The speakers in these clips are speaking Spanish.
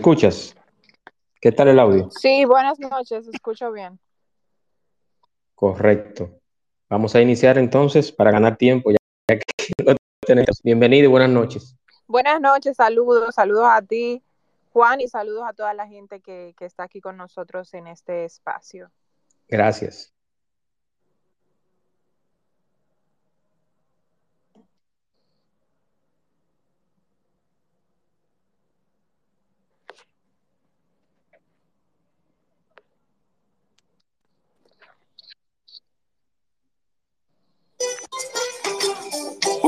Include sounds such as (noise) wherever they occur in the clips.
escuchas? ¿Qué tal el audio? Sí, buenas noches, escucho bien. Correcto. Vamos a iniciar entonces para ganar tiempo, ya que (laughs) tenemos. Bienvenido y buenas noches. Buenas noches, saludos, saludos a ti, Juan, y saludos a toda la gente que, que está aquí con nosotros en este espacio. Gracias.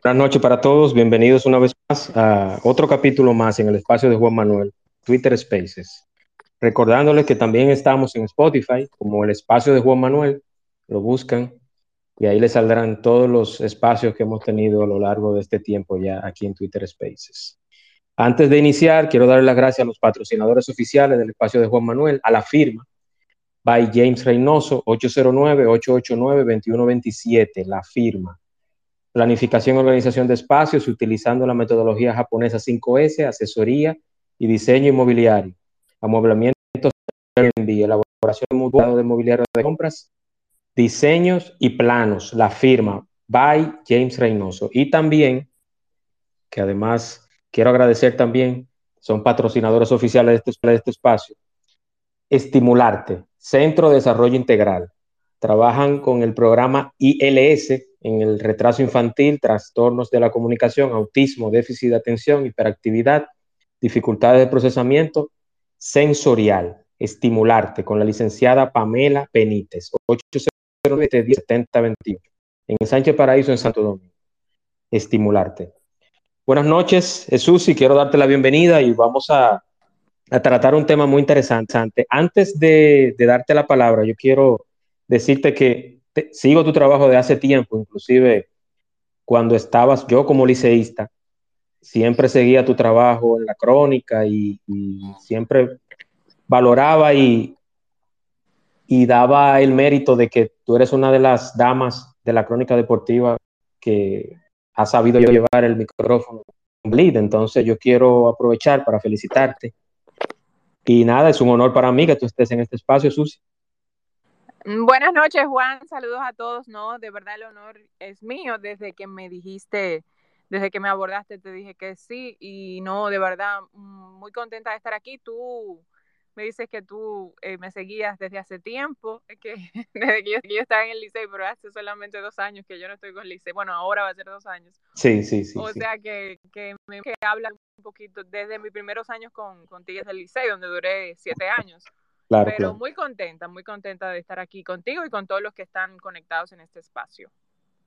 Buenas noches para todos, bienvenidos una vez más a otro capítulo más en el espacio de Juan Manuel, Twitter Spaces. Recordándoles que también estamos en Spotify como el espacio de Juan Manuel, lo buscan y ahí les saldrán todos los espacios que hemos tenido a lo largo de este tiempo ya aquí en Twitter Spaces. Antes de iniciar, quiero dar las gracias a los patrocinadores oficiales del espacio de Juan Manuel, a la firma by James Reynoso, 809-889-2127, la firma planificación y organización de espacios utilizando la metodología japonesa 5S, asesoría y diseño inmobiliario, amueblamiento, elaboración de mobiliario de compras, diseños y planos, la firma by James Reynoso. Y también, que además quiero agradecer también, son patrocinadores oficiales de este, de este espacio, Estimularte, Centro de Desarrollo Integral. Trabajan con el programa ILS, en el retraso infantil, trastornos de la comunicación, autismo, déficit de atención, hiperactividad, dificultades de procesamiento sensorial. Estimularte con la licenciada Pamela Benítez, 809 en Sánchez Paraíso, en Santo Domingo. Estimularte. Buenas noches, Jesús, y quiero darte la bienvenida y vamos a, tratar un tema muy interesante. Antes de darte la palabra, yo quiero decirte que sigo tu trabajo de hace tiempo, inclusive cuando estabas yo como liceísta, siempre seguía tu trabajo en la crónica y, siempre valoraba y, y daba el mérito de que tú eres una de las damas de la crónica deportiva que ha sabido llevar el micrófono Entonces yo quiero aprovechar para felicitarte. Y nada, es un honor para mí que tú estés en este espacio, Susi. Mm, buenas noches, Juan. Saludos a todos. No, de verdad el honor es mío desde que me dijiste, desde que me abordaste, te dije que sí. Y no, de verdad, mm, muy contenta de estar aquí. Tú me dices que tú eh, me seguías desde hace tiempo, (laughs) que (laughs) desde que yo, estaba en el liceo, pero hace solamente dos años que yo no estoy con el liceo. Bueno, ahora va a ser dos años. Sí, sí, sí. O sea que, que me que habla un poquito desde mis primeros años con, con Tigres del Liceo, donde duré siete años. Pero muy contenta, muy contenta de estar aquí contigo y con todos los que están conectados en este espacio.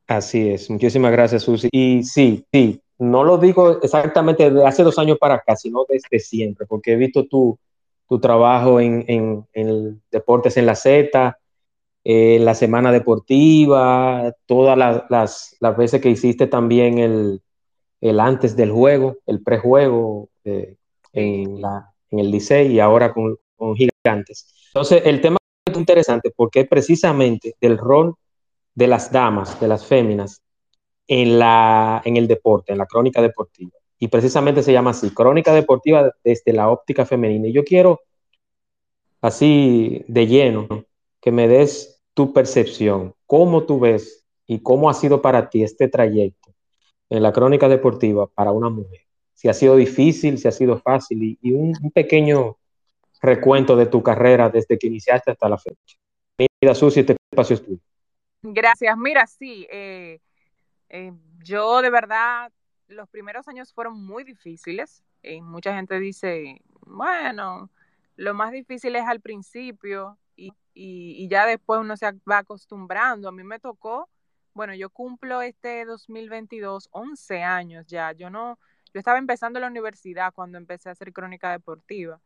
Así es, muchísimas gracias, Susi. Y sí, sí, no lo digo exactamente de hace dos años para acá, sino desde siempre, porque he visto tu, tu trabajo en, en, en Deportes en la Z, en la Semana Deportiva, todas las, las, veces que hiciste también el, el antes del juego, el prejuego eh, en, la, en el Licey y ahora con, con gigantes. Entonces, el tema es interesante porque precisamente del rol de las damas, de las féminas, en, la, en el deporte, en la crónica deportiva. Y precisamente se llama así, crónica deportiva desde la óptica femenina. Y yo quiero, así de lleno, que me des tu percepción, cómo tú ves y cómo ha sido para ti este trayecto en la crónica deportiva para una mujer. Si ha sido difícil, si ha sido fácil y, un, un pequeño recuento de tu carrera desde que iniciaste hasta la fecha. Mira, Susi, este espacio es tuyo. Gracias. Mira, sí, eh, eh, yo de verdad, los primeros años fueron muy difíciles. Eh, mucha gente dice, bueno, lo más difícil es al principio y, y, ya después uno se va acostumbrando. A mí me tocó, bueno, yo cumplo este 2022 11 años ya. Yo no, yo estaba empezando la universidad cuando empecé a hacer crónica deportiva,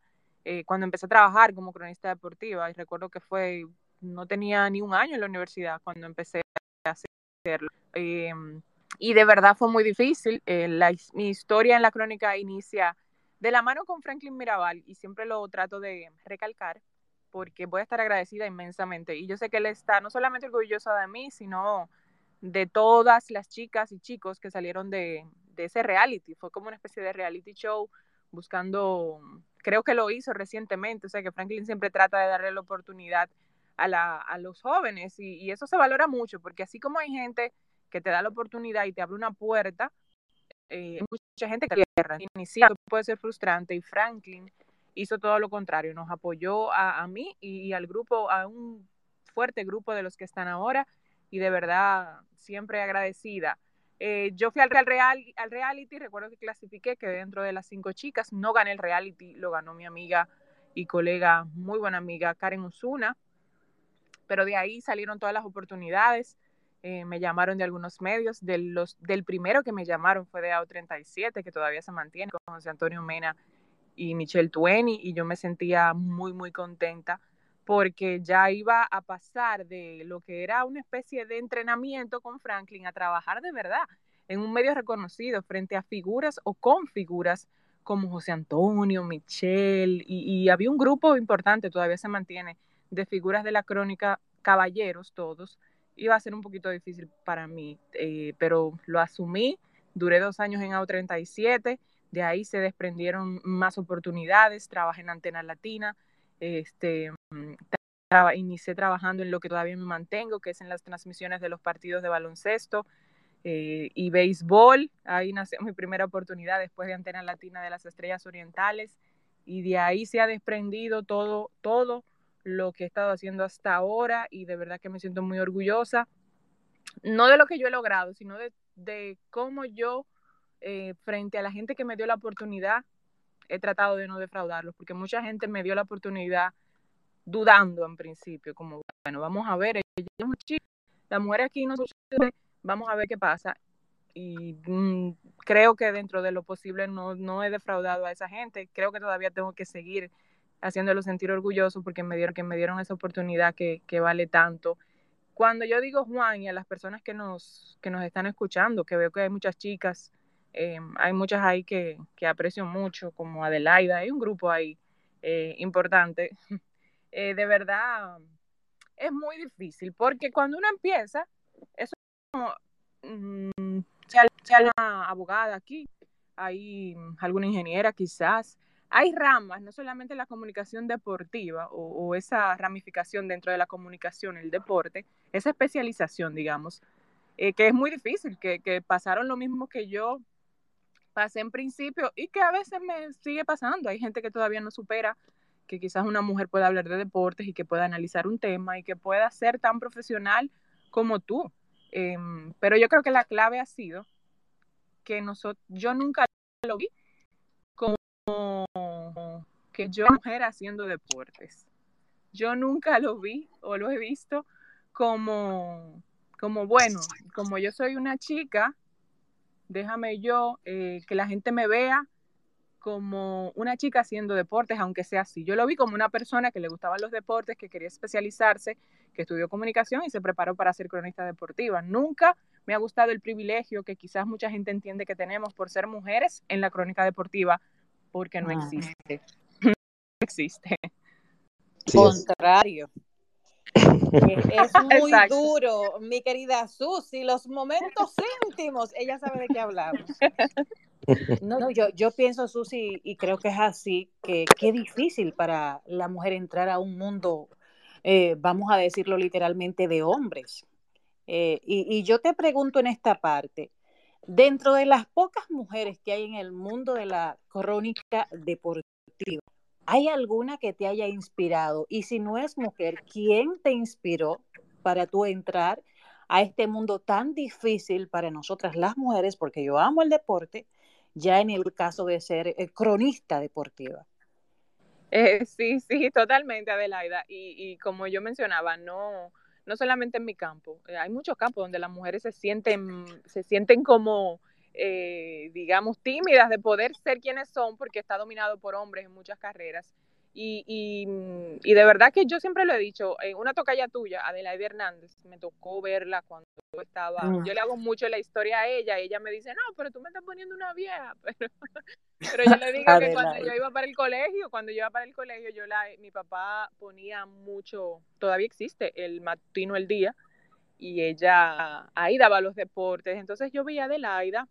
eh, cuando empecé a trabajar como cronista deportiva, y recuerdo que fue, no tenía ni un año en la universidad cuando empecé a hacerlo. Em, y de verdad fue muy difícil. Eh, mi historia en la crónica inicia de la mano con Franklin Mirabal y siempre lo trato de recalcar porque voy a estar agradecida inmensamente. Y yo sé que él está no solamente orgulloso de mí, sino de todas las chicas y chicos que salieron de, de ese reality. Fue como una especie de reality show buscando, creo que lo hizo recientemente, o sea que Franklin siempre trata de darle la oportunidad a, la, a los jóvenes y, y, eso se valora mucho porque así como hay gente que te da la oportunidad y te abre una puerta, eh, mucha gente que tierra, iniciando puede ser frustrante y Franklin hizo todo lo contrario, nos apoyó a, a mí y, y al grupo, a un fuerte grupo de los que están ahora y de verdad siempre agradecida eh, yo fui al, real, al reality, recuerdo que clasifiqué, quedé dentro de las cinco chicas, no gané el reality, lo ganó mi amiga y colega, muy buena amiga, Karen Osuna, pero de ahí salieron todas las oportunidades, eh, me llamaron de algunos medios, del primero que me llamaron fue de AO37, que todavía se mantiene, con José Antonio Mena y Michelle Tueni, y yo me sentía muy, muy contenta porque ya iba a pasar de lo que era una especie de entrenamiento con Franklin a trabajar de verdad en un medio reconocido frente a figuras o con figuras como José Antonio, Michelle, y, había un grupo importante, todavía se mantiene, de figuras de la crónica, caballeros todos. Iba a ser un poquito difícil para mí, eh, pero lo asumí, duré dos años en AO37, de ahí se desprendieron más oportunidades, trabajé en Antena Latina, este, mm, trabajando en lo que todavía me mantengo, que es en las transmisiones de los partidos de baloncesto eh, y béisbol. Ahí nació (laughs) mi primera oportunidad después de Antena Latina de las Estrellas Orientales y de ahí se ha desprendido todo, todo lo que he estado haciendo hasta ahora y de verdad que me siento muy orgullosa, no de lo que yo he logrado, sino de, de cómo yo, eh, frente a la gente que me dio la oportunidad, he tratado de no defraudarlos, porque mucha gente me dio la oportunidad dudando en principio, como, bueno, vamos a ver, la mujer aquí no sucede, vamos a ver qué pasa. Y mm, creo que dentro de lo posible no, no he defraudado a esa gente, creo que todavía tengo que seguir haciéndolo sentir orgulloso porque me dieron, que me dieron esa oportunidad que, que vale tanto. Cuando yo digo Juan y a las personas que nos, que nos están escuchando, que veo que hay muchas chicas eh, hay muchas ahí que, que, aprecio mucho, como Adelaida, hay un grupo ahí eh, importante. (laughs) Eh, de verdad, es muy difícil, porque cuando uno empieza, eso es como, mm, sea, una abogada aquí, hay alguna ingeniera quizás, hay ramas, no solamente la comunicación deportiva o, o, esa ramificación dentro de la comunicación, el deporte, esa especialización, digamos, que es muy difícil, que, que, pasaron lo mismo que yo pasé en principio y que a veces me sigue pasando. Hay gente que todavía no supera que quizás una mujer pueda hablar de deportes y que pueda analizar un tema y que pueda ser tan profesional como tú. Em, pero yo creo que la clave ha sido que nosotros, yo nunca lo vi como que yo mujer haciendo deportes. Yo nunca lo vi o lo he visto como, como bueno, como yo soy una chica déjame yo eh, que la gente me vea como una chica haciendo deportes, aunque sea así. Yo lo vi como una persona que le gustaban los deportes, que quería especializarse, que estudió comunicación y se preparó para ser cronista deportiva. Nunca me ha gustado el privilegio que quizás mucha gente entiende que tenemos por ser mujeres en la crónica deportiva, porque no existe. (laughs) (laughs) no existe. Contrario. Es (laughs) muy duro, mi querida Susi, los momentos íntimos, ella sabe de qué hablamos. (laughs) No, yo, yo pienso, Susi, y creo que es así, que qué difícil para la mujer entrar a un mundo, eh, vamos a decirlo literalmente, de hombres. Eh, y, y yo te pregunto en esta parte, dentro de las pocas mujeres que hay en el mundo de la crónica deportiva, ¿Hay alguna que te haya inspirado? Y si no es mujer, ¿quién te inspiró para tú entrar a este mundo tan difícil para nosotras las mujeres? Porque yo amo el deporte, ya en el caso de ser eh, cronista deportiva. Eh, sí, sí, totalmente, Adelaida. Y, y, como yo mencionaba, no, no solamente en mi campo, eh, hay muchos campos donde las mujeres se sienten, se sienten como eh, digamos, tímidas de poder ser quienes son, porque está dominado por hombres en muchas carreras. Y, y, de verdad que yo siempre lo he dicho, en una tocaya tuya, Adelaide Hernández, me tocó verla cuando estaba, mm. yo le hago mucho la historia a ella, y ella me dice, no, pero tú me estás poniendo una vieja, (laughs) pero, pero yo le digo que cuando yo iba para el colegio, cuando yo iba para el colegio, yo la, mi papá ponía mucho, todavía existe, el matino el día, y ella ahí daba los deportes, entonces yo veía a Adelaida,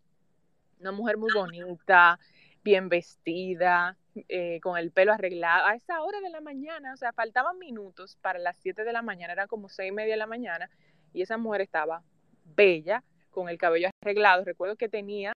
una mujer muy bonita, bien vestida, eh, con el pelo arreglado, a esa hora de la mañana, o sea, faltaban minutos para las 7 de la mañana, eran como seis y media de la mañana, y esa mujer estaba bella, con el cabello arreglado. Recuerdo que tenía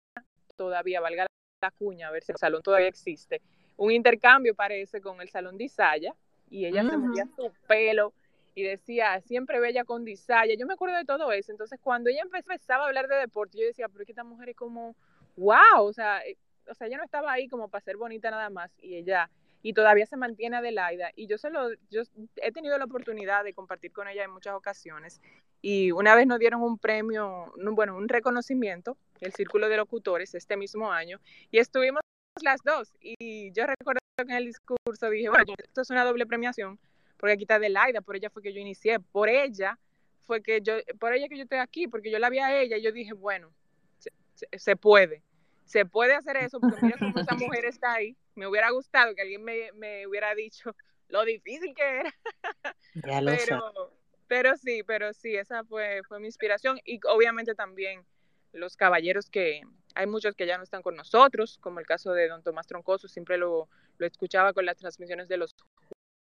todavía, valga la cuña, a ver si el salón todavía existe, un intercambio parece con el salón de Isaya, y ella se movía su pelo y decía, siempre bella con Disaya. Yo me acuerdo de todo eso. Entonces, cuando ella empezaba a hablar de deporte, yo decía, pero es que esta mujer es como, wow, o sea, eh, o sea, ella no estaba ahí como para ser bonita nada más y ella y todavía se mantiene Adelaida. Y yo solo yo he tenido la oportunidad de compartir con ella en muchas ocasiones y una vez nos dieron un premio, bueno, un reconocimiento, el Círculo de Locutores este mismo año y estuvimos las dos. Y yo recuerdo que en el discurso dije, bueno, esto es una doble premiación porque aquí está Adelaida, por ella fue que yo inicié, por ella fue que yo, por ella que yo estoy aquí, porque yo la vi a ella y yo dije, bueno, se puede se puede hacer eso, porque mira cómo esa mujer está ahí. Me hubiera gustado que alguien me, me hubiera dicho (laughs) lo difícil que era. Ya lo pero, pero sí, pero sí, esa fue, fue mi inspiración. Y obviamente también los caballeros que hay muchos que ya no están con nosotros, como el caso de don Tomás Troncoso, siempre lo, lo escuchaba con las transmisiones de los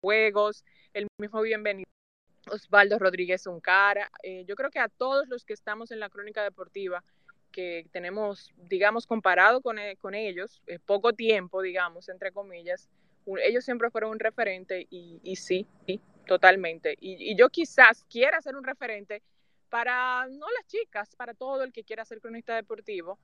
juegos, el mismo bienvenido. Osvaldo Rodríguez Uncara, eh, yo creo que a todos los que estamos en la crónica deportiva, que tenemos, digamos, comparado con, e, con ellos, eh, poco tiempo, digamos, entre comillas, ellos siempre fueron un referente y, y sí, sí, totalmente. Y, y, yo quizás quiera ser un referente para, no las chicas, para todo el que quiera ser cronista deportivo,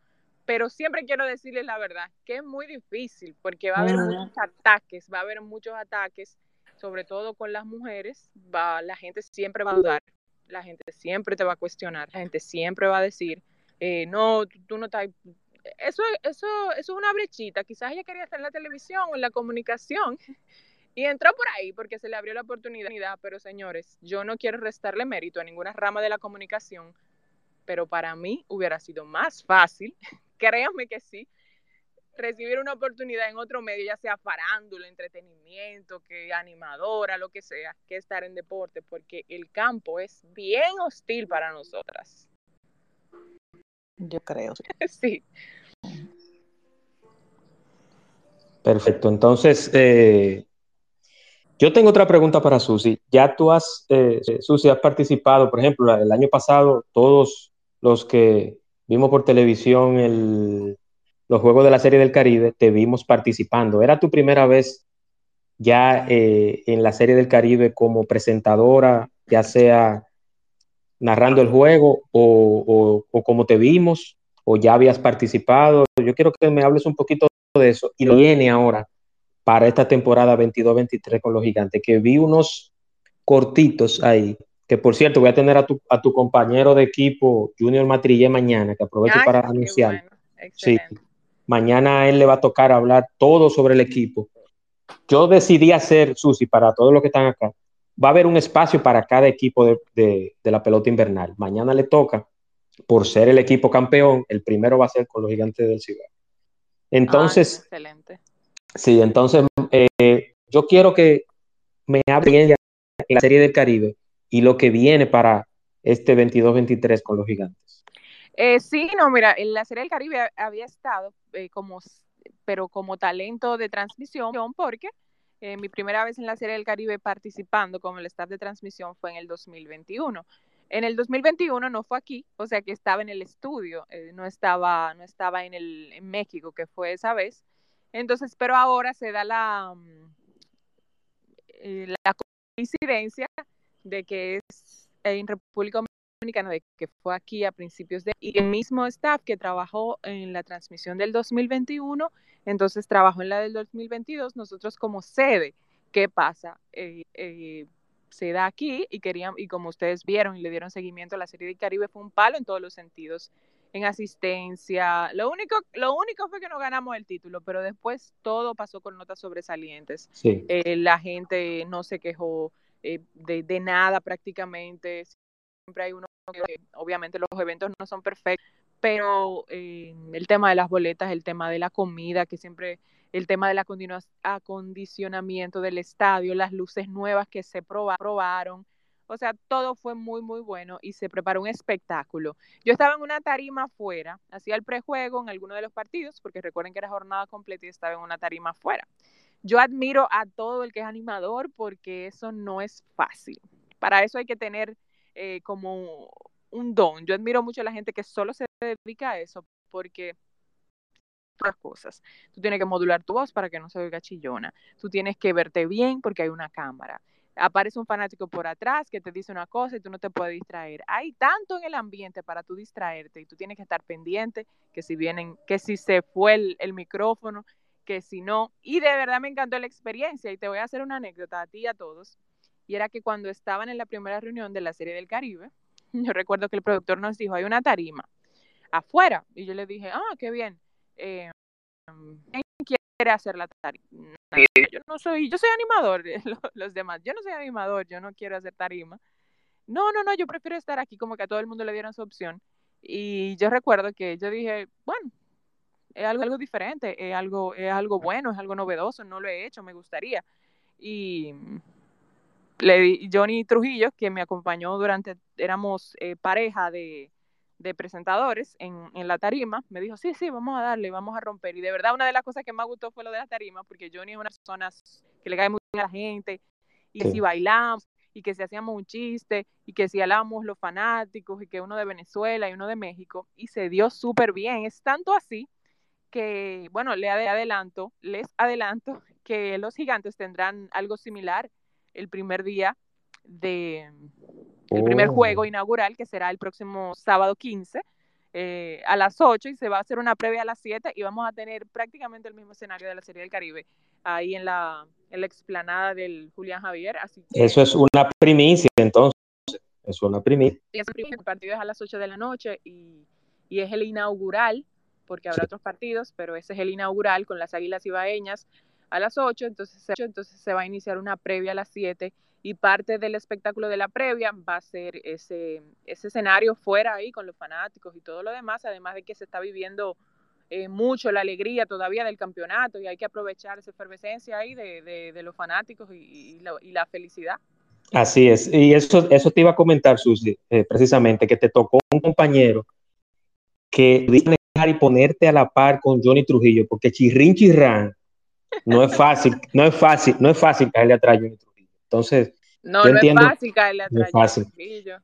pero siempre quiero decirles la verdad, que es muy difícil porque va a haber muchos ataques, va a haber muchos ataques, sobre todo con las mujeres, va, la gente siempre va a dudar, la gente siempre te va a cuestionar, la gente siempre va a decir, eh, no, tú, no estás... Eso, eso, eso es una brechita. Quizás ella quería estar en la televisión o en la comunicación (laughs) y entró por ahí porque se le abrió la oportunidad. Pero señores, yo no quiero restarle mérito a ninguna rama de la comunicación, pero para mí hubiera sido más fácil, (laughs) créanme que sí, recibir una oportunidad en otro medio, ya sea farándula, entretenimiento, que animadora, lo que sea, que estar en deporte, porque el campo es bien hostil para nosotras yo creo. (laughs) Sí. Perfecto. Entonces, eh, yo tengo otra pregunta para Susi. Ya tú has, eh, Susi, has participado, por ejemplo, el año pasado, todos los que vimos por televisión el, los Juegos de la Serie del Caribe, te vimos participando. ¿Era tu primera vez ya eh, en la Serie del Caribe como presentadora, ya sea narrando el juego o, como te vimos o ya habías participado. Yo quiero que me hables un poquito de eso y lo viene ahora para esta temporada 22-23 con los gigantes, que vi unos cortitos ahí, que por cierto voy a tener a tu, a tu compañero de equipo Junior Matrille mañana, que aprovecho para anunciar. Sí, mañana a él le va a tocar hablar todo sobre el equipo. Yo decidí hacer, Susi, para todos los que están acá, va a haber un espacio para cada equipo de, la pelota invernal. Mañana le toca, por ser el equipo campeón, el primero va a ser con los gigantes del Ciudad. Entonces, excelente. Sí, entonces eh, yo quiero que me hable en la Serie del Caribe y lo que viene para este 22-23 con los gigantes. Eh, sí, no, mira, en la Serie del Caribe había estado eh, como, pero como talento de transmisión, porque eh, mi primera vez en la Serie del Caribe participando como el staff de transmisión fue en el 2021. En el 2021 no fue aquí, o sea que estaba en el estudio, eh, no estaba, no estaba en, el, en México, que fue esa vez. Entonces, pero ahora se da la, mm, eh, la coincidencia de que es en República Dominicana, de que fue aquí a principios de... Y el mismo staff que trabajó en la transmisión del 2021 entonces trabajó en la del 2022, nosotros como sede, ¿qué pasa? Eh, eh, se da aquí y querían, y como ustedes vieron y le dieron seguimiento a la serie del Caribe, fue un palo en todos los sentidos. en asistencia. Lo único, lo único fue que no ganamos el título, pero después todo pasó con notas sobresalientes. Eh, la gente no se quejó eh, de, de, nada prácticamente. Siempre hay uno obviamente los eventos no son perfectos, pero eh, el tema de las boletas, el tema de la comida, que siempre, el tema del acondicionamiento del estadio, las luces nuevas que se probaron, o sea, todo fue muy, muy bueno y se preparó un espectáculo. Yo estaba en una tarima afuera, hacía el prejuego en alguno de los partidos, porque recuerden que era jornada completa y estaba en una tarima afuera. Yo admiro a todo el que es animador porque eso no es fácil. Para eso hay que tener eh, como un don. Yo admiro mucho a la gente que solo se dedica a eso porque otras cosas. Tú tienes que modular tu voz para que no se oiga chillona. Tú tienes que verte bien porque hay una cámara aparece un fanático por atrás que te dice una cosa y tú no te puedes distraer. Hay tanto en el ambiente para tú distraerte y tú tienes que estar pendiente que si vienen, que si se fue el, micrófono, que si no. Y de verdad me encantó la experiencia y te voy a hacer una anécdota a ti y a todos. Y era que cuando estaban en la primera reunión de la serie del Caribe, (laughs) yo recuerdo que el productor nos dijo, hay una tarima afuera. Y yo le dije, ah, qué bien. Eh, hacer la tarima. Yo no soy, yo soy animador, (laughs) los demás, yo no soy animador, yo no quiero hacer tarima. No, no, no, yo prefiero estar aquí como que a todo el mundo le dieron su opción. Y yo recuerdo que yo dije, bueno, es algo, algo diferente, es algo, es algo bueno, es algo novedoso, no lo he hecho, me gustaría. Y le di Johnny Trujillo, que me acompañó durante, éramos eh, pareja de, de presentadores en, en, la tarima, me dijo, sí, sí, vamos a darle, vamos a romper. Y de verdad, una de las cosas que más gustó fue lo de la tarima, porque Johnny es una persona que le cae muy bien a la gente, y que si bailamos, y que si hacíamos un chiste, y que si hablábamos los fanáticos, y que uno de Venezuela y uno de México, y se dio súper bien. Es tanto así que, bueno, le adelanto, les adelanto que los gigantes tendrán algo similar el primer día de, el primer oh. juego inaugural, que será el próximo sábado 15 eh, a las 8 y se va a hacer una previa a las 7 y vamos a tener prácticamente el mismo escenario de la Serie del Caribe ahí en la, en la explanada del Julián Javier. Así Eso es una primicia entonces. Es una primicia. El partido es a las 8 de la noche y, y es el inaugural, porque habrá otros partidos, pero ese es el inaugural con las Águilas Ibaeñas a las 8, entonces, entonces se va a iniciar una previa a las 7 y parte del espectáculo de la previa va a ser ese, ese escenario fuera ahí con los fanáticos y todo lo demás, además de que se está viviendo eh, mucho la alegría todavía del campeonato y hay que aprovechar esa efervescencia ahí de, de, los fanáticos y, la, felicidad. Así es, y eso, eso te iba a comentar, Susi, eh, precisamente, que te tocó un compañero que dejar y ponerte a la par con Johnny Trujillo, porque Chirrin Chirrán no es fácil, no es fácil, no es fácil caerle atrás a Johnny Trujillo. Entonces, no, no es fácil caerle atrás. No es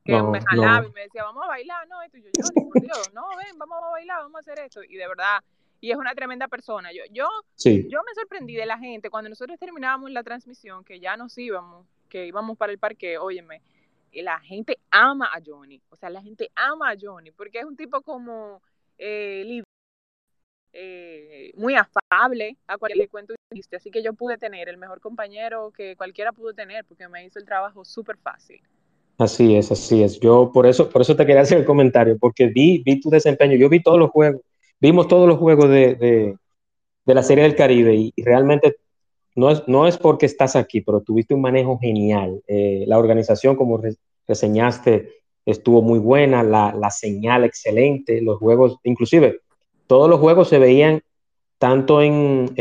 Que me jalaba y me decía, vamos a bailar, no, esto yo, yo, por Dios, no, ven, vamos a bailar, vamos a hacer esto. Y de verdad, y es una tremenda persona. Yo, yo, yo me sorprendí de la gente cuando nosotros terminábamos la transmisión, que ya nos íbamos, que íbamos para el parque, óyeme, y la gente ama a Johnny, o sea, la gente ama a Johnny, porque es un tipo como eh, eh, muy afable, a cual le cuento así que yo pude tener el mejor compañero que cualquiera pudo tener, porque me hizo el trabajo súper fácil. Así es, así es. Yo por eso, por eso te quería hacer el comentario, porque vi, vi tu desempeño, yo vi todos los juegos, vimos todos los juegos de, de, la Serie del Caribe y, realmente no es, no es porque estás aquí, pero tuviste un manejo genial. Eh, la organización, como reseñaste, estuvo muy buena, la, la señal excelente, los juegos, inclusive todos los juegos se veían tanto en,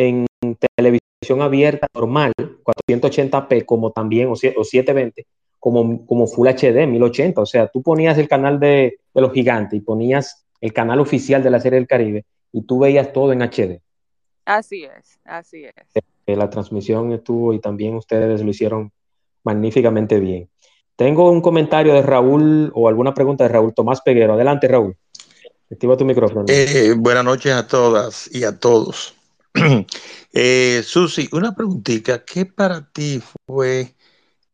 televisión abierta normal, 480p, como también, o, 720, como, como Full HD, 1080. O sea, tú ponías el canal de, los gigantes y ponías el canal oficial de la serie del Caribe y tú veías todo en HD. Así es, así es. Eh, la transmisión estuvo y también ustedes lo hicieron magníficamente bien. Tengo un comentario de Raúl o alguna pregunta de Raúl Tomás Peguero. Adelante, Raúl. Activa tu micrófono. Eh, buenas noches a todas y a todos. (clears throat) eh, Susi, una preguntita. ¿Qué para ti fue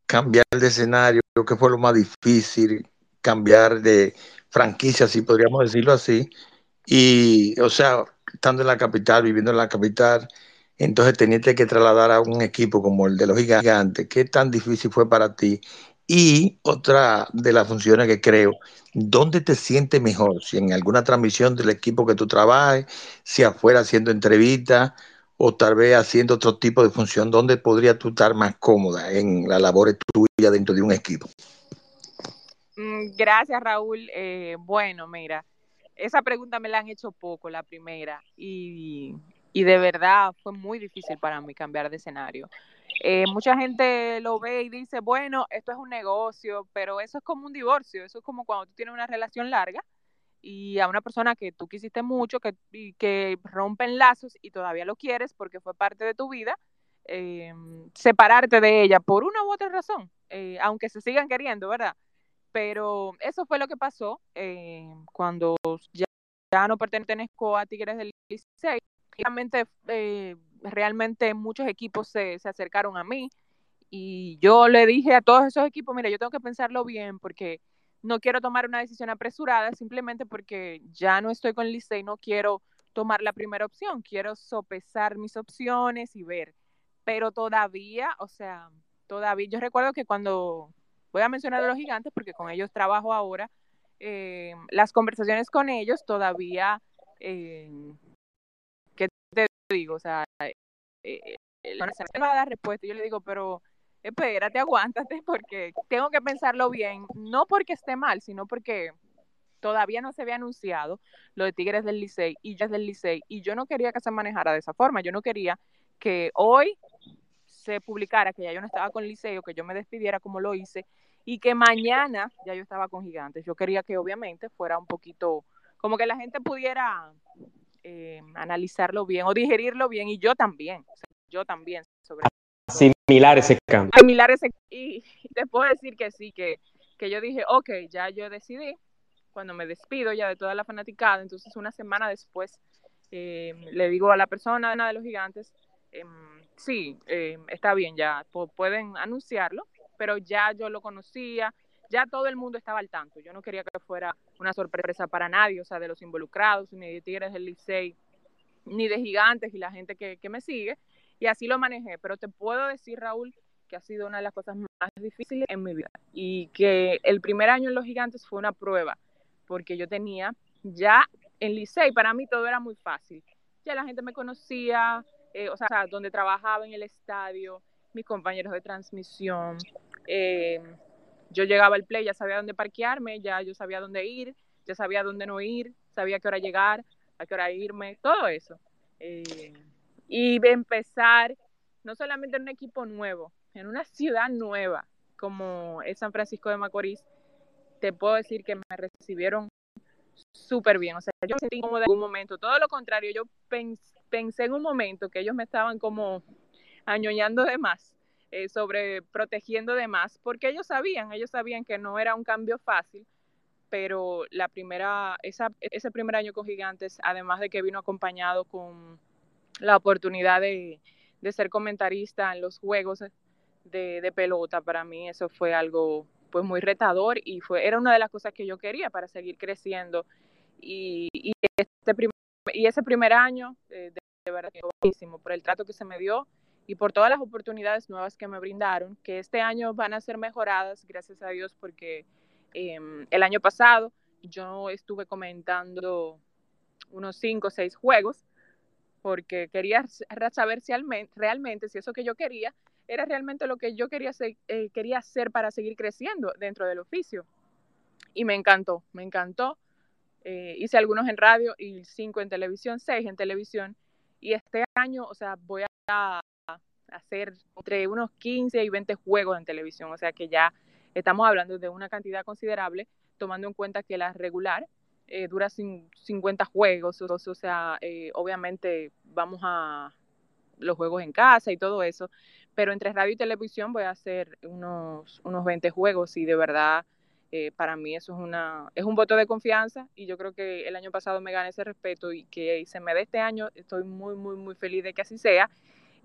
cambiar de escenario? ¿Qué fue lo más difícil? Cambiar de franquicia, si podríamos decirlo así. Y, o sea, estando en la capital, viviendo en la capital, entonces teniente que trasladar a un equipo como el de los gigantes. ¿Qué tan difícil fue para ti Y otra de las funciones que creo, ¿dónde te sientes mejor? Si en alguna transmisión del equipo que tú trabajes, si afuera haciendo entrevistas o tal vez haciendo otro tipo de función, ¿dónde podrías tú estar más cómoda en la labor tuya dentro de un equipo? Mm, gracias, Raúl. Eh, bueno, mira, esa pregunta me la han hecho poco, la primera, y, y de verdad fue muy difícil para mí cambiar de escenario. Eh, mucha gente lo ve y dice, bueno, esto es un negocio, pero eso es como un divorcio, eso es como cuando tú tienes una relación larga y a una persona que tú quisiste mucho, que, que rompen lazos y todavía lo quieres porque fue parte de tu vida, eh, separarte de ella por una u otra razón, eh, aunque se sigan queriendo, ¿verdad? Pero eso fue lo que pasó cuando ya, ya, no pertenezco a Tigres del Licey. Realmente realmente muchos equipos se, se acercaron a mí y yo le dije a todos esos equipos, mira, yo tengo que pensarlo bien porque no quiero tomar una decisión apresurada simplemente porque ya no estoy con Licey, no quiero tomar la primera opción, quiero sopesar mis opciones y ver. Pero todavía, o sea, todavía, yo recuerdo que cuando voy a mencionar a los gigantes, porque con ellos trabajo ahora, eh, las conversaciones con ellos todavía eh, digo, o sea, eh, eh, no se me va a dar respuesta. Yo le digo, pero espérate, aguántate, (laughs) porque tengo que pensarlo bien, no porque esté mal, sino porque todavía no se había anunciado lo de Tigres del Licey y ya del Licey, y yo no quería que se manejara de esa forma, yo no quería que hoy se publicara que ya yo no estaba con Licey o que yo me despidiera como lo hice, y que mañana ya yo estaba con Gigantes. Yo quería que obviamente fuera un poquito, como que la gente pudiera eh, analizarlo bien o digerirlo bien y yo también, yo también. Sobre Similar ese cambio. Similar ese, y (laughs) te puedo decir que sí, que, que yo dije, ok, ya yo decidí, cuando me despido ya de toda la fanaticada, entonces una semana después eh, le digo a la persona de los gigantes, eh, sí, em, está bien, ya pueden anunciarlo, pero ya yo lo conocía, ya todo el mundo estaba al tanto. Yo no quería que fuera una sorpresa para nadie, o sea, de los involucrados, ni de Tigres del Licey, ni de Gigantes y la gente que, me sigue. Y así lo manejé. Pero te puedo decir, Raúl, que ha sido una de las cosas más difíciles en mi vida. Y que el primer año en los Gigantes fue una prueba, porque yo tenía ya en Licey, para mí todo era muy fácil. Ya la gente me conocía, eh, o sea, donde trabajaba en el estadio, mis compañeros de transmisión, eh, yo llegaba al play, ya sabía dónde parquearme, ya yo sabía dónde ir, ya sabía dónde no ir, sabía qué hora llegar, a qué hora irme, todo eso. Eh, y empezar no solamente en un equipo nuevo, en una ciudad nueva como es San Francisco de Macorís, te puedo decir que me recibieron súper bien. O sea, yo me sentí como de algún momento. Todo lo contrario, yo pensé en un momento que ellos me estaban como añoñando de más eh, sobre protegiendo de más, porque ellos sabían, ellos sabían que no era un cambio fácil, pero la primera, esa, ese primer año con Gigantes, además de que vino acompañado con la oportunidad de, de ser comentarista en los juegos de, de, pelota, para mí eso fue algo pues muy retador y fue, era una de las cosas que yo quería para seguir creciendo. Y, y, este primer, y ese primer año, eh, de, de verdad, buenísimo por el trato que se me dio y por todas las oportunidades nuevas que me brindaron, que este año van a ser mejoradas, gracias a Dios, porque em, el año pasado yo estuve comentando unos cinco o seis juegos, porque quería saber si realmente, si eso que yo quería era realmente lo que yo quería, eh, quería hacer para seguir creciendo dentro del oficio. Y me encantó, me encantó. Eh, hice algunos en radio y cinco en televisión, seis en televisión. Y este año, o sea, voy a hacer entre unos 15 y 20 juegos en televisión, o sea que ya estamos hablando de una cantidad considerable, tomando en cuenta que la regular eh, dura 50 juegos, o, sea, eh, obviamente vamos a los juegos en casa y todo eso, pero entre radio y televisión voy a hacer unos, unos 20 juegos. Y de verdad eh, para mí eso es, una, es un voto de confianza. Y yo creo que el año pasado me gané ese respeto y que se me dé este año, estoy muy, muy, muy feliz de que así sea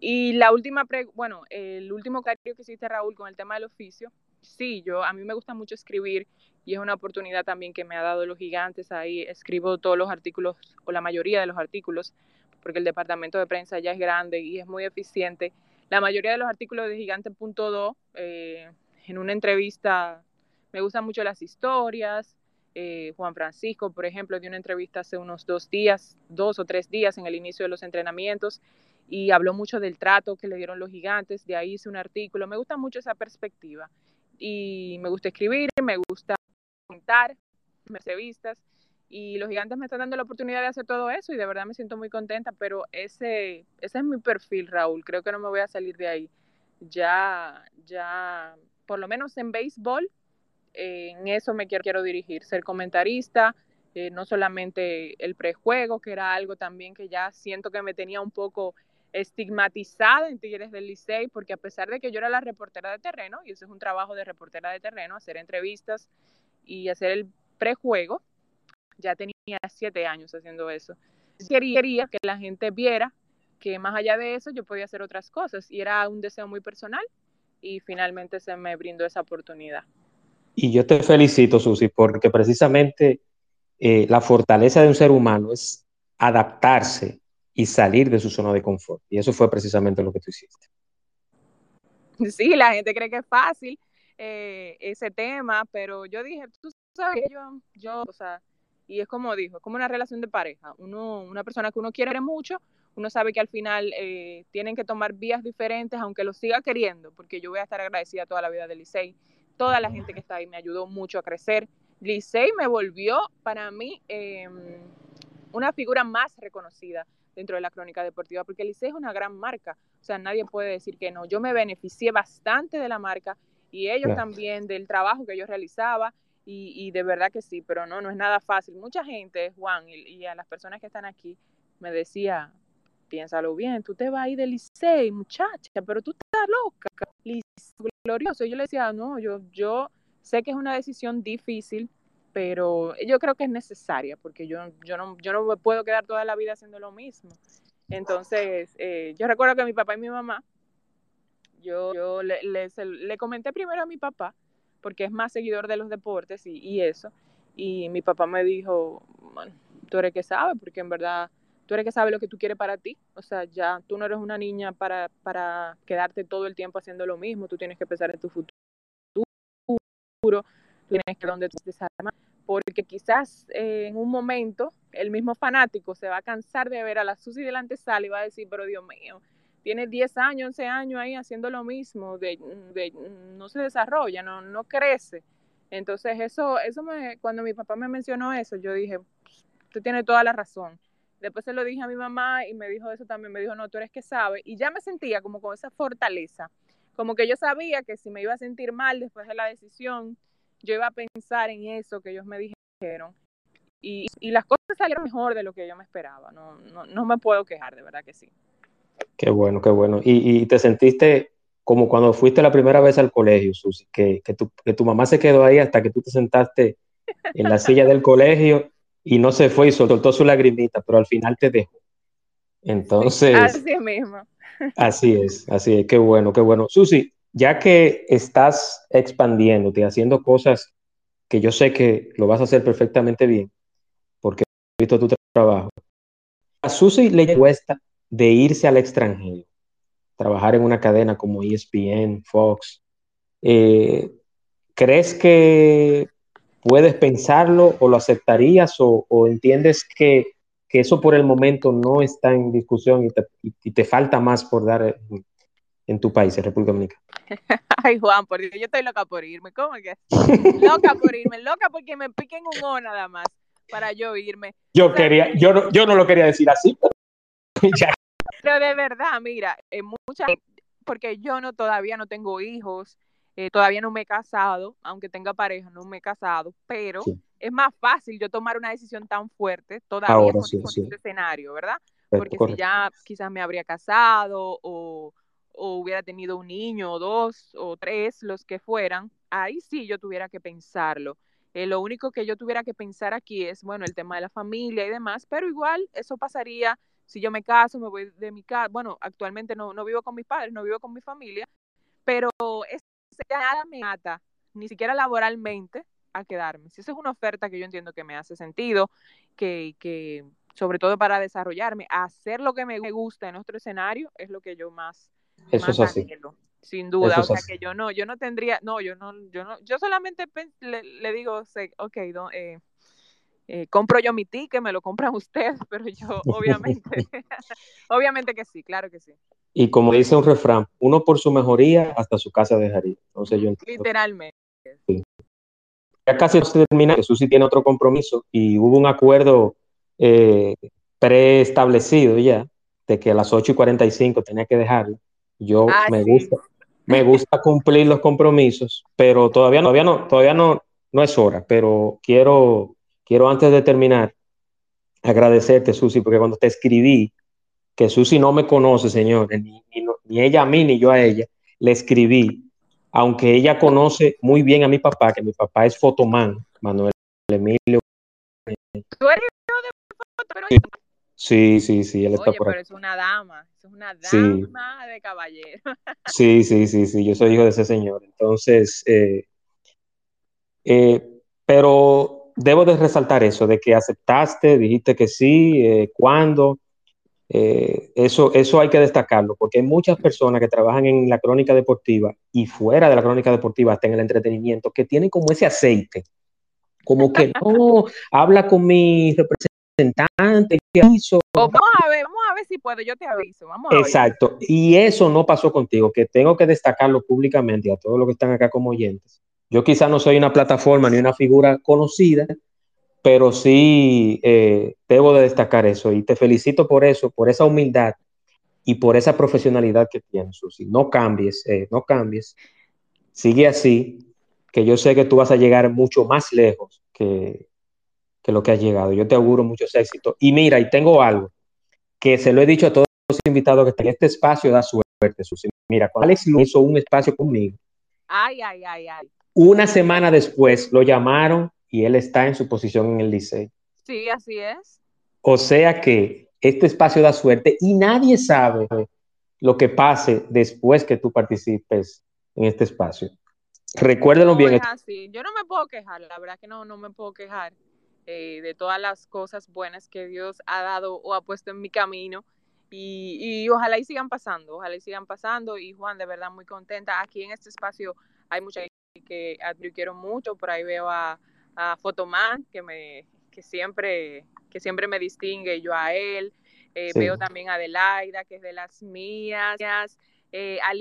y la última, bueno, el último comentario que hiciste, Raúl, con el tema del oficio, sí, yo, a mí me gusta mucho escribir y es una oportunidad también que me ha dado los gigantes. Ahí escribo todos los artículos, o la mayoría de los artículos, porque el departamento de prensa ya es grande y es muy eficiente. La mayoría de los artículos de Gigante.do eh, en una entrevista, me gustan mucho las historias. Eh, Juan Francisco, por ejemplo, dio una entrevista hace unos dos días, dos o tres días en el inicio de los entrenamientos y habló mucho del trato que le dieron los gigantes, de ahí hice un artículo, me gusta mucho esa perspectiva y me gusta escribir, me gusta comentar, entrevistas y los gigantes me están dando la oportunidad de hacer todo eso y de verdad me siento muy contenta, pero ese, ese es mi perfil, Raúl, creo que no me voy a salir de ahí. Ya, ya, por lo menos en béisbol, en eso me quiero, quiero dirigir, ser comentarista, eh, no solamente el prejuego, que era algo también que ya siento que me tenía un poco estigmatizada en Tigres del Licey, porque a pesar de que yo era la reportera de terreno, y eso es un trabajo de reportera de terreno, hacer entrevistas y hacer el prejuego, ya tenía siete años haciendo eso. Quería que la gente viera que más allá de eso yo podía hacer otras cosas y era un deseo muy personal y finalmente se me brindó esa oportunidad. Y yo te felicito, Susi, porque precisamente eh, la fortaleza de un ser humano es adaptarse y salir de su zona de confort. Y eso fue precisamente lo que tú hiciste. Sí, la gente cree que es fácil eh, ese tema, pero yo dije, tú sabes, yo, yo, o sea, y es como dijo, es como una relación de pareja. Uno, una persona que uno quiere mucho, uno sabe que al final eh, tienen que tomar vías diferentes, aunque lo siga queriendo, porque yo voy a estar agradecida toda la vida de Licey. Toda la gente que está ahí me ayudó mucho a crecer. Licey me volvió para mí em, una figura más reconocida dentro de la crónica deportiva, porque el Licey es una gran marca, o sea, nadie puede decir que no. Yo me beneficié bastante de la marca y ellos también del trabajo que yo realizaba y, de verdad que sí, pero no, no es nada fácil. Mucha gente, Juan, y, a las personas que están aquí, me decía, piénsalo bien, tú te vas a ir del Licey, muchacha, pero tú estás loca, Licey, glorioso. Y yo le decía, no, yo, yo sé que es una decisión difícil, pero yo creo que es necesaria porque yo, yo, no, yo no puedo quedar toda la vida haciendo lo mismo. Entonces, eh, yo recuerdo que mi papá y mi mamá, yo, yo le, le, comenté primero a mi papá, porque es más seguidor de los deportes y, y eso, y mi papá me dijo, bueno, tú eres que sabe, porque en verdad tú eres que sabe lo que tú quieres para ti, o sea, ya tú no eres una niña para, para quedarte todo el tiempo haciendo lo mismo, tú tienes que pensar en tu futuro, tienes que donde tú te porque quizás eh, en un momento el mismo fanático se va a cansar de ver a la Susi de la antesala y va a decir, pero Dios mío, tiene 10 años, 11 años ahí haciendo lo mismo, de, no se desarrolla, no, no crece. Entonces eso, eso me, cuando mi papá me mencionó eso, yo dije, usted tiene toda la razón. Después se lo dije a mi mamá y me dijo eso también, me dijo, no, tú eres que sabe. Y ya me sentía como con esa fortaleza, como que yo sabía que si me iba a sentir mal después de la decisión, yo iba a pensar en eso que ellos me dijeron y, y las cosas salieron mejor de lo que yo me esperaba. No, no, no, me puedo quejar, de verdad que sí. Qué bueno, qué bueno. Y, y te sentiste como cuando fuiste la primera vez al colegio, Susi, que, que, tu, que tu mamá se quedó ahí hasta que tú te sentaste en la silla del colegio y no se fue y soltó su lagrimita, pero al final te dejó. Entonces. así mismo. Así es, así es, qué bueno, qué bueno. Susi, ya que estás expandiéndote, haciendo cosas que yo sé que lo vas a hacer perfectamente bien, porque he visto tu trabajo, a Susi le cuesta de irse al extranjero, trabajar en una cadena como ESPN, Fox. Eh, ¿Crees que puedes pensarlo o lo aceptarías o, entiendes que, eso por el momento no está en discusión y te, y te falta más por dar en tu país, en República Dominicana? (laughs) Ay, Juan, por Dios, yo estoy loca por irme. ¿Cómo que? loca por irme, loca porque me piquen un O nada más para yo irme. Yo quería, yo no, yo no lo quería decir así, (laughs) pero de verdad, mira, eh, mucha porque yo no todavía no tengo hijos, eh, todavía no me he casado, aunque tenga pareja, no me he casado, pero es más fácil yo tomar una decisión tan fuerte todavía con, este escenario, ¿verdad? Porque si ya quizás me habría casado o o hubiera tenido un niño o dos o tres, los que fueran, ahí sí yo tuviera que pensarlo. Eh, lo único que yo tuviera que pensar aquí es, bueno, el tema de la familia y demás, pero igual eso pasaría si yo me caso, me voy de mi casa, bueno, actualmente no, no vivo con mis padres, no vivo con mi familia, pero es, nada me mata, ni siquiera laboralmente, a quedarme. Si esa es una oferta que yo entiendo que me hace sentido, que, que sobre todo para desarrollarme, hacer lo que me gusta en nuestro escenario es lo que yo más eso es así. Sin duda, o sea que yo no, yo no tendría, no, yo no, yo no, yo solamente le, digo, ok, eh, eh, compro yo mi ticket, me lo compran (laughs) ustedes, pero yo obviamente, (laughs) obviamente que sí, claro que sí. Y como dice un refrán, uno por su mejoría hasta su casa dejaría. Entonces yo Literalmente. Ya casi se termina, Jesús sí tiene otro compromiso y hubo un acuerdo eh, preestablecido ya de que a las 8 y 45 tenía que dejarlo. Yo ah, me gusta, me gusta cumplir los compromisos, pero todavía no, todavía no, todavía no, no es hora, pero quiero, quiero antes de terminar agradecerte, Susi, porque cuando te escribí, que Susi no me conoce, señor, ni, ni, ella a mí, ni yo a ella, le escribí, aunque ella conoce muy bien a mi papá, que mi papá es fotomán, Manuel Emilio. ¿Tú eres de Sí, sí, sí, él está Oye, pero es una dama, es una dama de caballero. (laughs) Sí, sí, sí, sí, yo soy hijo de ese señor. Entonces, eh, eh, pero debo de resaltar eso, de que aceptaste, dijiste que sí, eh, cuándo. eso, eso hay que destacarlo, porque hay muchas personas que trabajan en la crónica deportiva y fuera de la crónica deportiva, hasta en el entretenimiento, que tienen como ese aceite, como que (laughs) no, habla con mi representante representante Vamos a ver, vamos a ver si puedo, yo te aviso. Vamos Exacto. Y eso no pasó contigo, que tengo que destacarlo públicamente a todos los que están acá como oyentes. Yo quizá no soy una plataforma ni una figura conocida, pero sí eh, debo de destacar eso y te felicito por eso, por esa humildad y por esa profesionalidad que tienes, Susi. No cambies, eh, no cambies. Sigue así, que yo sé que tú vas a llegar mucho más lejos que, que lo que ha llegado. Yo te auguro muchos éxitos. Y mira, y tengo algo que se lo he dicho a todos los invitados que están en este espacio, da suerte, Susi. Mira, cuando Alex hizo un espacio conmigo. Ay, ay, ay, ay. Una semana después lo llamaron y él está en su posición en el liceo. Sí, así es. O sea que este espacio da suerte y nadie sabe lo que pase después que tú participes en este espacio. Recuérdenlo bien. Es así. Yo no me puedo quejar, la verdad que no, no me puedo quejar. Eh, de todas las cosas buenas que Dios ha dado o ha puesto en mi camino. Y, ojalá y sigan pasando, ojalá y sigan pasando. Y Juan, de verdad, muy contenta. Aquí en este espacio hay mucha gente que admiro quiero mucho. Por ahí veo a, a Fotoman, que, me, que, siempre, que siempre me distingue, yo a él. Eh, veo también a Adelaida, que es de las mías. Eh, a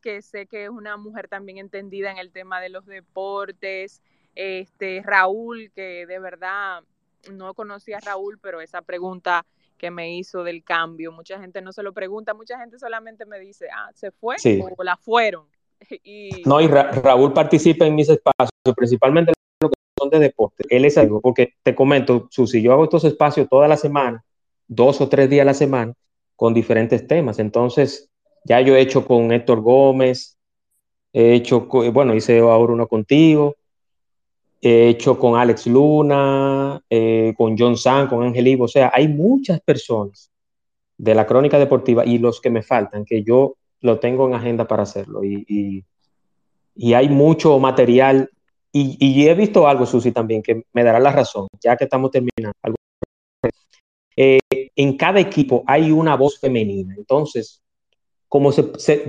que sé que es una mujer también entendida en el tema de los deportes este Raúl, que de verdad no conocía a Raúl, pero esa pregunta que me hizo del cambio, mucha gente no se lo pregunta, mucha gente solamente me dice, ah, se fue o la fueron. (laughs) y... No, y Raúl participa en mis espacios, principalmente lo que son de deporte. Él es algo, porque te comento, Susi, yo hago estos espacios toda la semana, dos o tres días a la semana, con diferentes temas. Entonces, ya yo he hecho con Héctor Gómez, he hecho, bueno, hice ahora uno contigo, he hecho con Alex Luna, eh, con John San, con Ángel Ivo, o sea, hay muchas personas de la crónica deportiva y los que me faltan, que yo lo tengo en agenda para hacerlo. Y, hay mucho material. Y, he visto algo, Susi, también, que me dará la razón, ya que estamos terminando. Eh, en cada equipo hay una voz femenina. Entonces, como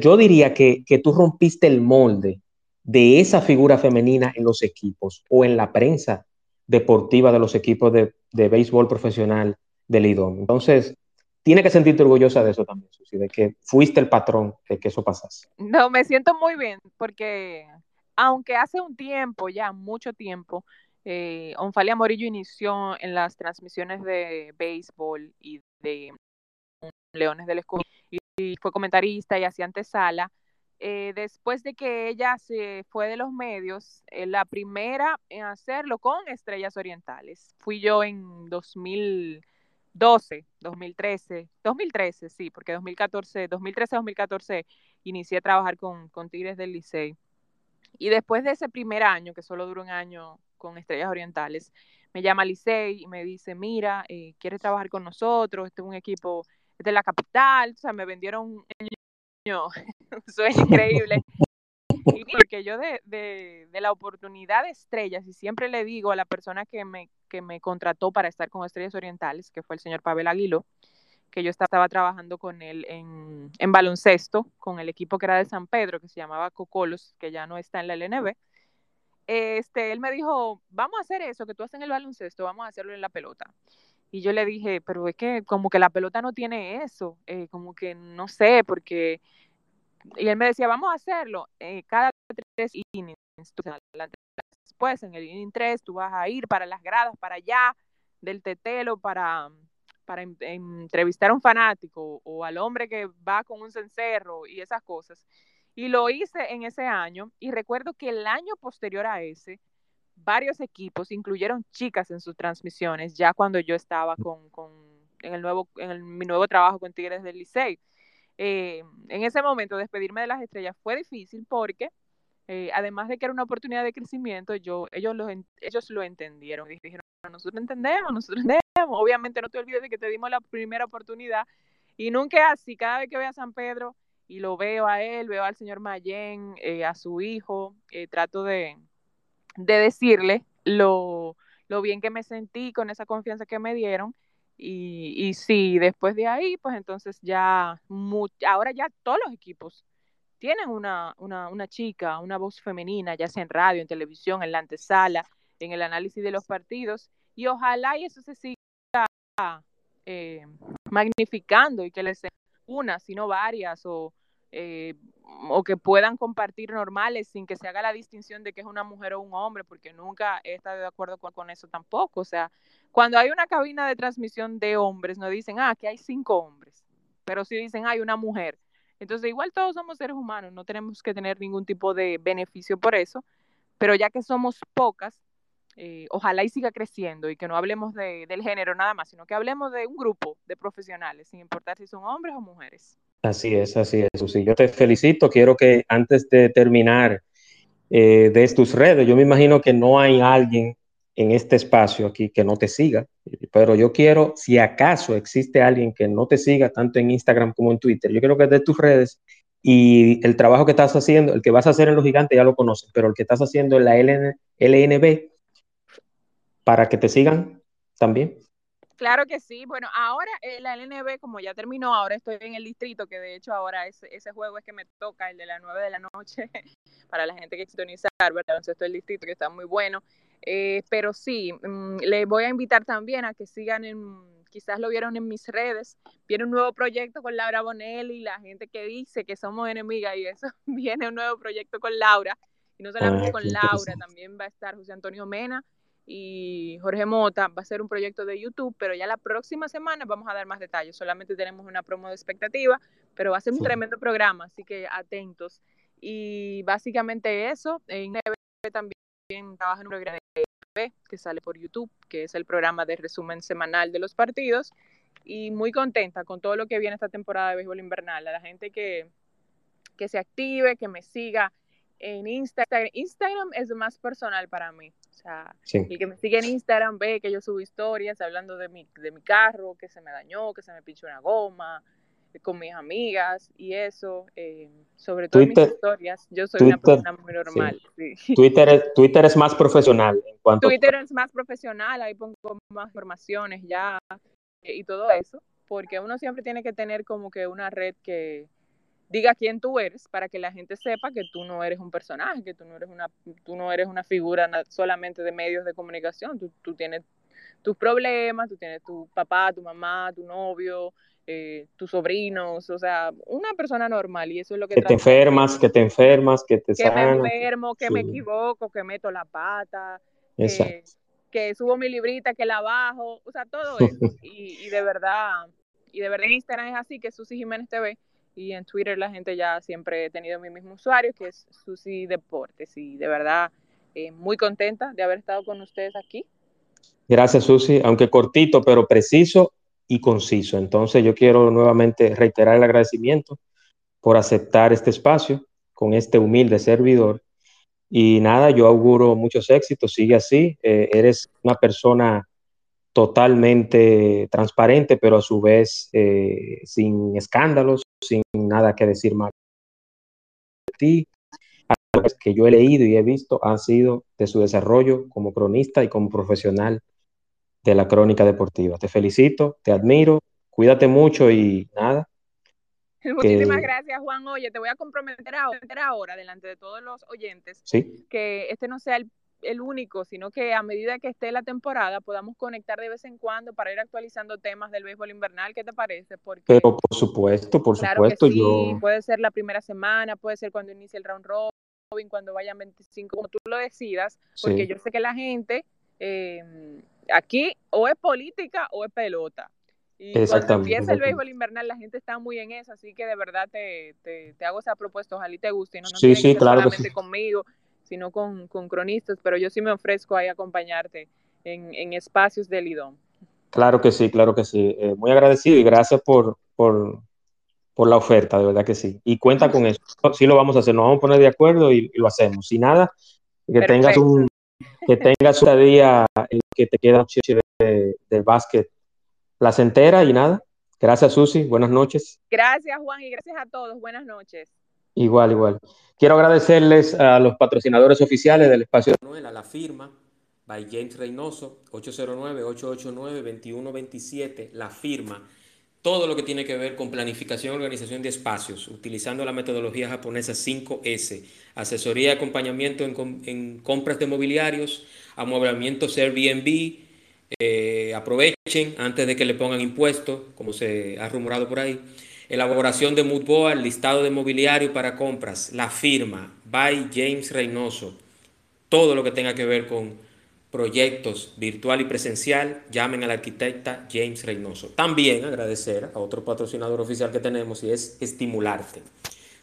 yo diría que, que tú rompiste el molde de esa figura femenina en los equipos o en la prensa deportiva de los equipos de, béisbol profesional del IDOM. Entonces, tiene que sentirte orgullosa de eso también, Susi, de que fuiste el patrón de que eso pasase. No, me siento muy bien, porque aunque hace un tiempo, ya mucho tiempo, eh, Onfalia Morillo inició en las transmisiones de béisbol y de Leones del Escudo y fue comentarista y hacía antesala eh, después de que ella se fue de los medios, eh, la primera en hacerlo con Estrellas Orientales. Fui yo en 2012, 2013, 2013, sí, porque 2014, 2013-2014 inicié a trabajar con, con Tigres del Licey. Y después de ese primer año, que solo duró un año con Estrellas Orientales, me llama Licey y me dice, mira, eh, ¿quieres trabajar con nosotros? Este es un equipo de la capital, o sea, me vendieron un (laughs) sueño increíble. (laughs) porque yo de, de, la oportunidad de estrellas, y siempre le digo a la persona que me, que me contrató para estar con Estrellas Orientales, que fue el señor Pavel Aguilo, que yo estaba trabajando con él en, en, baloncesto, con el equipo que era de San Pedro, que se llamaba Cocolos, que ya no está en la LNB. Este, él me dijo, vamos a hacer eso que tú haces en el baloncesto, vamos a hacerlo en la pelota. Y yo le dije, pero es que como que la pelota no tiene eso, eh, como que no sé, porque... Y él me decía, vamos a hacerlo eh, cada tres innings. Después, en el inning 3, tú vas a ir para las gradas, para allá, del tetelo, para, para entrevistar a un fanático o al hombre que va con un cencerro y esas cosas. Y lo hice en ese año y recuerdo que el año posterior a ese, varios equipos incluyeron chicas en sus transmisiones, ya cuando yo estaba con, con en, el nuevo, en mi nuevo trabajo con Tigres del Licey. Eh, en ese momento, despedirme de las estrellas fue difícil porque, eh, además de que era una oportunidad de crecimiento, yo, ellos, lo, ellos lo entendieron y dijeron, nosotros entendemos, nosotros entendemos. Obviamente no te olvides de que te dimos la primera oportunidad y nunca así, cada vez que vea a San Pedro y lo veo a él, veo al señor Mayen, eh, a su hijo, trato de, de decirle lo, lo, bien que me sentí con esa confianza que me dieron. Y, y sí, después de ahí, pues entonces ya, ahora ya todos los equipos tienen una, una, una, chica, una voz femenina, ya sea en radio, en televisión, en la antesala, en el análisis de los partidos, y ojalá y eso se siga eh, magnificando y que les sea una, sino varias, o eh, o que puedan compartir normales sin que se haga la distinción de que es una mujer o un hombre, porque nunca he estado de acuerdo con, eso tampoco. O sea, cuando hay una cabina de transmisión de hombres, no dicen, ah, que hay cinco hombres, pero sí dicen, hay una mujer. Entonces, igual todos somos seres humanos, no tenemos que tener ningún tipo de beneficio por eso, pero ya que somos pocas, eh, ojalá y siga creciendo y que no hablemos de, del género nada más, sino que hablemos de un grupo de profesionales, sin importar si son hombres o mujeres. Así es, así es, Susi. Yo te felicito. Quiero que antes de terminar eh, de tus redes, yo me imagino que no hay alguien en este espacio aquí que no te siga, pero yo quiero, si acaso existe alguien que no te siga tanto en Instagram como en Twitter, yo quiero que de tus redes y el trabajo que estás haciendo, el que vas a hacer en Los Gigantes ya lo conoces, pero el que estás haciendo en la LNB, para que te sigan también. Claro que sí. Bueno, ahora eh, la LNB, como ya terminó, ahora estoy en el distrito, que de hecho ahora ese, ese juego es que me toca, el de las 9 de la noche, (laughs) para la gente que sintoniza, ¿verdad? Entonces, estoy el distrito, que está muy bueno. Eh, pero sí, mm, le voy a invitar también a que sigan en, quizás lo vieron en mis redes, viene un nuevo proyecto con Laura Bonelli, la gente que dice que somos enemigas y eso, (laughs) viene un nuevo proyecto con Laura. Y no solamente ah, con Laura, también va a estar José Antonio Mena, y Jorge Mota va a ser un proyecto de YouTube, pero ya la próxima semana vamos a dar más detalles. Solamente tenemos una promo de expectativa, pero va a ser un tremendo programa, así que atentos. Y básicamente eso, en también trabaja en un programa de que sale por YouTube, que es el programa de resumen semanal de los partidos, y muy contenta con todo lo que viene esta temporada de béisbol invernal. A la gente que, que se active, que me siga en Instagram. Instagram es más personal para mí sea, el que me sigue en Instagram ve que yo subo historias hablando de mi, de mi carro, que se me dañó, que se me pinchó una goma, con mis amigas y eso, eh, sobre todo mis historias. Yo soy una persona muy normal. Twitter, es, Twitter es más profesional. En cuanto Twitter es más profesional, ahí pongo más informaciones ya eh, y todo eso, porque uno siempre tiene que tener como que una red que diga quién tú eres para que la gente sepa que tú no eres un personaje, que tú no eres una, tú no eres una figura solamente de medios de comunicación, tú, tú tienes tus problemas, tú tienes tu papá, tu mamá, tu novio, eh, tus sobrinos, o sea, una persona normal y eso es lo que... Que te enfermas, que te enfermas, que te Que me enfermo, que me equivoco, que meto la pata, que, que, subo mi librita, que la bajo, o sea, todo (laughs) eso. y, y de verdad, y de verdad Instagram es así, que Susi Jiménez TV y en Twitter la gente ya siempre he tenido mi mismo usuario, que es Susi Deportes. Y de verdad, eh, muy contenta de haber estado con ustedes aquí. Gracias, Susi, aunque cortito, pero preciso y conciso. Entonces, yo quiero nuevamente reiterar el agradecimiento por aceptar este espacio con este humilde servidor. Y nada, yo auguro muchos éxitos, sigue así. Eh, eres una persona totalmente transparente, pero a su vez eh, sin escándalos, sin nada que decir más de ti. Las que yo he leído y he visto han sido de su desarrollo como cronista y como profesional de la crónica deportiva. Te felicito, te admiro cuídate mucho y nada. Muchísimas gracias, Juan. Oye, te voy a comprometer ahora, delante de todos los oyentes, que este no sea el, el, único, sino que a medida que esté la temporada podamos conectar de vez en cuando para ir actualizando temas del béisbol invernal. ¿Qué te parece? Porque, Pero por supuesto, por supuesto. sí, yo... puede ser la primera semana, puede ser cuando inicie el round robin, cuando vayan 25, como tú lo decidas, porque yo sé que la gente eh, aquí o es política o es pelota. Y cuando empieza el béisbol invernal, la gente está muy en eso, así que de verdad te, te, hago esa propuesta, ojalá y te guste. No, no sí, sí, claro solamente conmigo, sino con, con, cronistas, pero yo sí me ofrezco ahí a acompañarte en, en espacios del IDOM. Claro que sí, claro que sí. Eh, muy agradecido y gracias por, por, por, la oferta, de verdad que sí. Y cuenta con eso. Sí lo vamos a hacer, nos vamos a poner de acuerdo y, lo hacemos. Si nada, que tengas un que tengas un día que te queda de, del básquet placentera y nada. Gracias, Susi. Buenas noches. Gracias, Juan, y gracias a todos. Buenas noches. Igual, igual. Quiero agradecerles a los patrocinadores oficiales del espacio. A la firma, by James Reynoso, 809-889-2127, la firma. Todo lo que tiene que ver con planificación y organización de espacios, utilizando la metodología japonesa 5S, asesoría y acompañamiento en, compras de mobiliarios, amueblamientos Airbnb, eh, aprovechen antes de que le pongan impuestos, como se ha rumorado por ahí. Elaboración de Moodboard, listado de mobiliario para compras, la firma, by James Reynoso. Todo lo que tenga que ver con proyectos virtual y presencial, llamen al arquitecta James Reynoso. También agradecer a otro patrocinador oficial que tenemos y es Estimularte,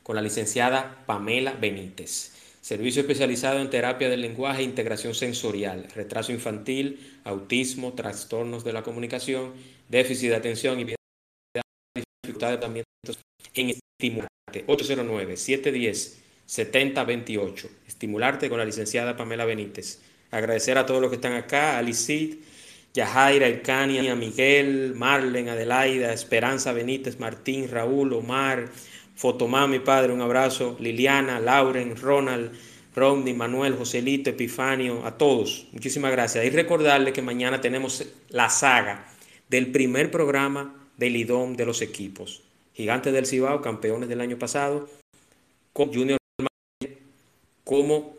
con la licenciada Pamela Benítez. Servicio especializado en terapia del lenguaje e integración sensorial, retraso infantil, autismo, trastornos de la comunicación, déficit de atención y dificultades también en estimularte. 809-710-7028. Estimularte con la licenciada Pamela Benítez. Agradecer a todos los que están acá, a Licid, Yajaira, Elcania, Miguel, Marlen, Adelaida, Esperanza Benítez, Martín, Raúl, Omar, Fotomami, padre, un abrazo. Liliana, Lauren, Ronald, Rodney, Manuel, Joselito, Epifanio, a todos. Muchísimas gracias. Y recordarles que mañana tenemos la saga del primer programa del IDOM de los equipos. Gigantes del Cibao, campeones del año pasado, con Junior como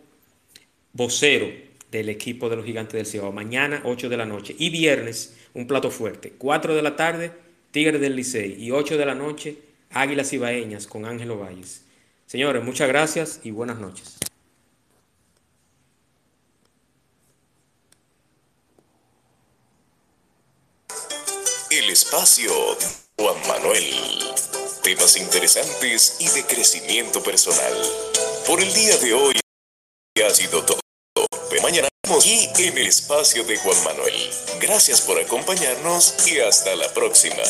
vocero del equipo de los Gigantes del Cibao. Mañana, 8 de la noche. Y viernes, un plato fuerte. 4 de la tarde, Tigres del Licey. Y 8 de la noche, Águilas Ibaeñas con Ángelo Valles. Señores, muchas gracias y buenas noches. El espacio Juan Manuel. Temas interesantes y de crecimiento personal. Por el día de hoy ha sido todo. Mañana aquí en el espacio de Juan Manuel. Gracias por acompañarnos y hasta la próxima.